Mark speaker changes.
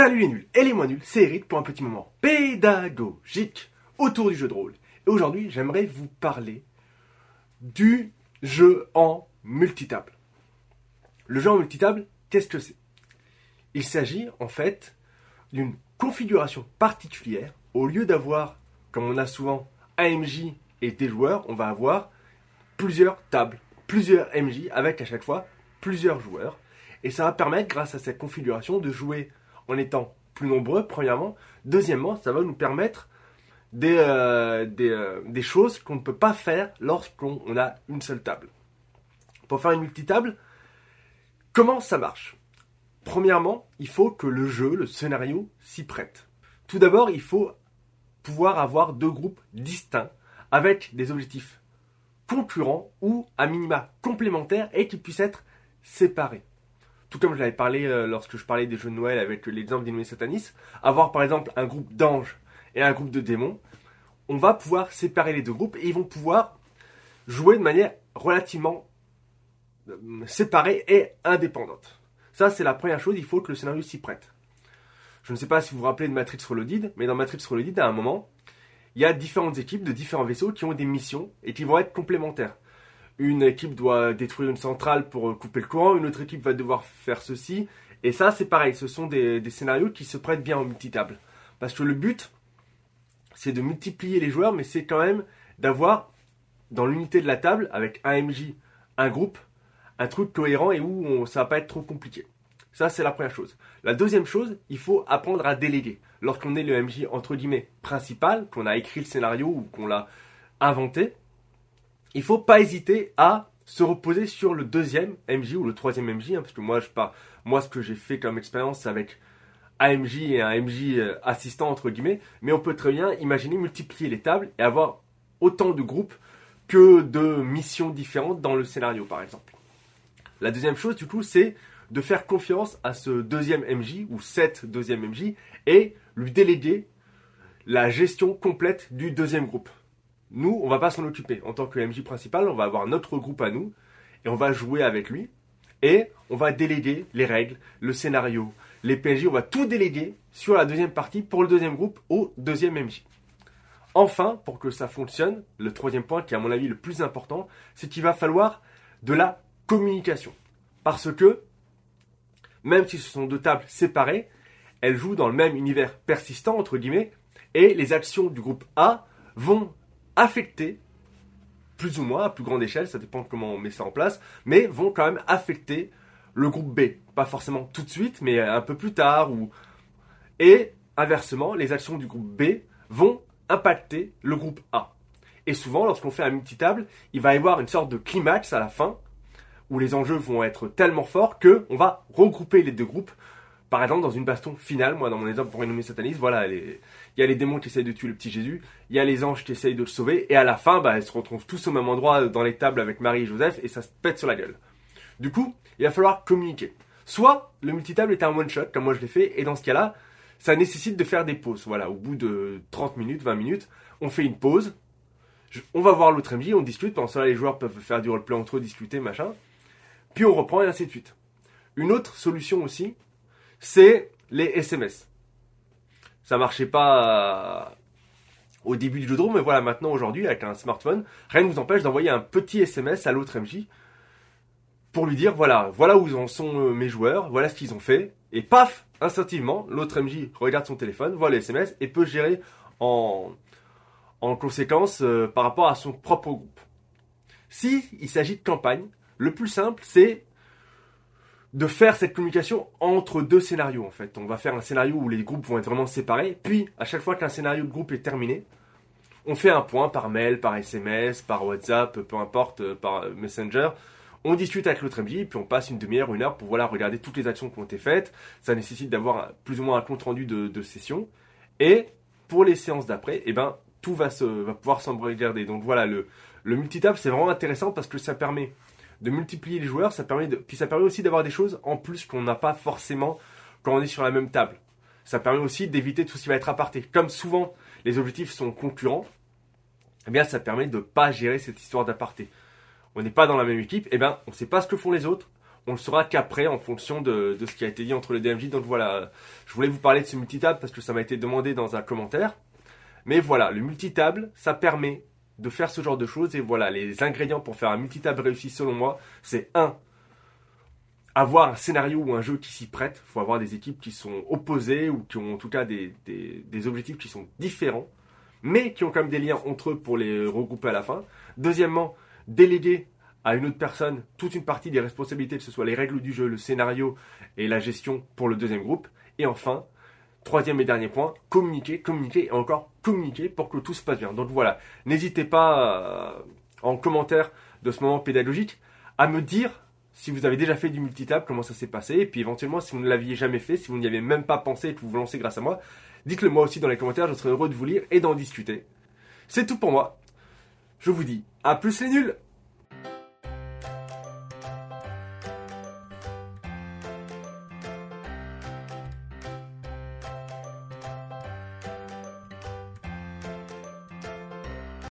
Speaker 1: Salut les nuls et les moins nuls, c'est Eric pour un petit moment pédagogique autour du jeu de rôle. Et aujourd'hui, j'aimerais vous parler du jeu en multitable. Le jeu en multitable, qu'est-ce que c'est? Il s'agit en fait d'une configuration particulière. Au lieu d'avoir, comme on a souvent, un MJ et des joueurs, on va avoir plusieurs tables, plusieurs MJ avec à chaque fois plusieurs joueurs. Et ça va permettre, grâce à cette configuration, de jouer en étant plus nombreux, premièrement. Deuxièmement, ça va nous permettre des, euh, euh, choses qu'on ne peut pas faire lorsqu'on a une seule table. Pour faire une multitable, comment ça marche? Premièrement, il faut que le jeu, le scénario, s'y prête. Tout d'abord, il faut pouvoir avoir deux groupes distincts avec des objectifs concurrents ou à minima complémentaires et qui puissent être séparés tout comme je l'avais parlé euh, lorsque je parlais des jeux de Noël avec l'exemple d'Inoué Satanis, avoir par exemple un groupe d'anges et un groupe de démons, on va pouvoir séparer les deux groupes et ils vont pouvoir jouer de manière relativement euh, séparée et indépendante. Ça, c'est la première chose, il faut que le scénario s'y prête. Je ne sais pas si vous vous rappelez de Matrix Reloaded, mais dans Matrix Reloaded, à un moment, il y a différentes équipes de différents vaisseaux qui ont des missions et qui vont être complémentaires une équipe doit détruire une centrale pour couper le courant, une autre équipe va devoir faire ceci. Et ça, c'est pareil, ce sont des, scénarios qui se prêtent bien en multitable. Parce que le but, c'est de multiplier les joueurs, mais c'est quand même d'avoir dans l'unité de la table, avec un MJ, un groupe, un truc cohérent et où on, ça va pas être trop compliqué. Ça, c'est la première chose. La deuxième chose, il faut apprendre à déléguer. Lorsqu'on est le MJ, entre guillemets, principal, qu'on a écrit le scénario ou qu'on l'a inventé, il faut pas hésiter à se reposer sur le deuxième MJ ou le troisième MJ, hein, parce que moi, je pas, moi, ce que j'ai fait comme expérience, avec un MJ et un MJ euh, assistant entre guillemets, mais on peut très bien imaginer multiplier les tables et avoir autant de groupes que de missions différentes dans le scénario, par exemple. La deuxième chose, du coup, c'est de faire confiance à ce deuxième MJ ou cette deuxième MJ et lui déléguer la gestion complète du deuxième groupe. Nous, on va pas s'en occuper. En tant que MJ principal, on va avoir notre groupe à nous et on va jouer avec lui et on va déléguer les règles, le scénario, les PNJ, on va tout déléguer sur la deuxième partie pour le deuxième groupe au deuxième MJ. Enfin, pour que ça fonctionne, le troisième point qui est à mon avis le plus important, c'est qu'il va falloir de la communication. Parce que, même si ce sont deux tables séparées, elles jouent dans le même univers persistant, entre guillemets, et les actions du groupe A vont affecter, plus ou moins à plus grande échelle, ça dépend comment on met ça en place, mais vont quand même affecter le groupe B. Pas forcément tout de suite, mais un peu plus tard. Ou... Et inversement, les actions du groupe B vont impacter le groupe A. Et souvent, lorsqu'on fait un multitable, il va y avoir une sorte de climax à la fin, où les enjeux vont être tellement forts qu'on va regrouper les deux groupes par exemple, dans une baston finale, moi, dans mon exemple pour nommer sataniste, voilà, il y a les démons qui essayent de tuer le petit Jésus, il y a les anges qui essayent de le sauver, et à la fin, bah, ils se retrouvent tous au même endroit dans les tables avec Marie et Joseph, et ça se pète sur la gueule. Du coup, il va falloir communiquer. Soit le multitable est un one-shot, comme moi je l'ai fait, et dans ce cas-là, ça nécessite de faire des pauses. Voilà, au bout de 30 minutes, 20 minutes, on fait une pause, on va voir l'autre MJ, on discute, pendant cela les joueurs peuvent faire du roleplay entre eux, discuter, machin, puis on reprend et ainsi de suite. Une autre solution aussi, c'est les SMS. Ça marchait pas euh, au début du jeu de rôle, mais voilà, maintenant, aujourd'hui, avec un smartphone, rien ne vous empêche d'envoyer un petit SMS à l'autre MJ pour lui dire, voilà, voilà où en sont euh, mes joueurs, voilà ce qu'ils ont fait, et paf, instinctivement, l'autre MJ regarde son téléphone, voit les SMS et peut gérer en, en conséquence euh, par rapport à son propre groupe. Si il s'agit de campagne, le plus simple, c'est de faire cette communication entre deux scénarios en fait. On va faire un scénario où les groupes vont être vraiment séparés, puis à chaque fois qu'un scénario de groupe est terminé, on fait un point par mail, par SMS, par WhatsApp, peu importe, euh, par euh, Messenger. On discute avec l'autre MJ, puis on passe une demi-heure, une heure pour voilà, regarder toutes les actions qui ont été faites. Ça nécessite d'avoir plus ou moins un compte rendu de, session. Et pour les séances d'après, eh ben, tout va, se, va pouvoir s'embrigarder. Donc voilà, le, le multitap, c'est vraiment intéressant parce que ça permet de multiplier les joueurs, ça permet de, puis ça permet aussi d'avoir des choses en plus qu'on n'a pas forcément quand on est sur la même table. Ça permet aussi d'éviter tout ce qui va être aparté. Comme souvent les objectifs sont concurrents, eh bien ça permet de ne pas gérer cette histoire d'aparté. On n'est pas dans la même équipe, eh bien on ne sait pas ce que font les autres, on le saura qu'après en fonction de, de, ce qui a été dit entre les DMJ. Donc voilà, je voulais vous parler de ce multitable parce que ça m'a été demandé dans un commentaire. Mais voilà, le multitable, ça permet de faire ce genre de choses. Et voilà, les ingrédients pour faire un multitable réussi selon moi, c'est 1. Avoir un scénario ou un jeu qui s'y prête. Il faut avoir des équipes qui sont opposées ou qui ont en tout cas des, des, des objectifs qui sont différents, mais qui ont quand même des liens entre eux pour les regrouper à la fin. Deuxièmement, déléguer à une autre personne toute une partie des responsabilités, que ce soit les règles du jeu, le scénario et la gestion pour le deuxième groupe. Et enfin, troisième et dernier point, communiquer, communiquer et encore communiquer pour que tout se passe bien. Donc voilà, n'hésitez pas euh, en commentaire de ce moment pédagogique à me dire si vous avez déjà fait du multitable, comment ça s'est passé, et puis éventuellement si vous ne l'aviez jamais fait, si vous n'y avez même pas pensé et que vous vous lancez grâce à moi, dites-le moi aussi dans les commentaires, je serai heureux de vous lire et d'en discuter. C'est tout pour moi. Je vous dis à plus les nuls